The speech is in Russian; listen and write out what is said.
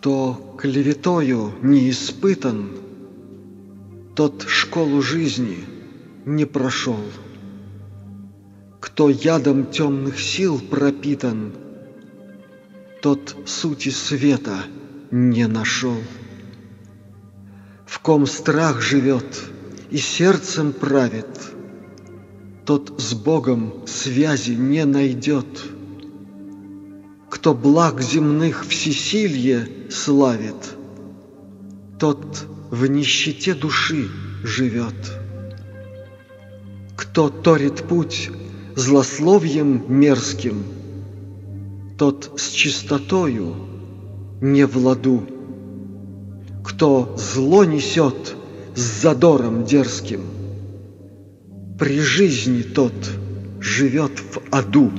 Кто клеветою не испытан, Тот школу жизни не прошел. Кто ядом темных сил пропитан, Тот сути света не нашел. В ком страх живет и сердцем правит, Тот с Богом связи не найдет. Кто благ земных всесилье славит, Тот в нищете души живет. Кто торит путь злословием мерзким, Тот с чистотою не в ладу. Кто зло несет с задором дерзким, При жизни тот живет в аду.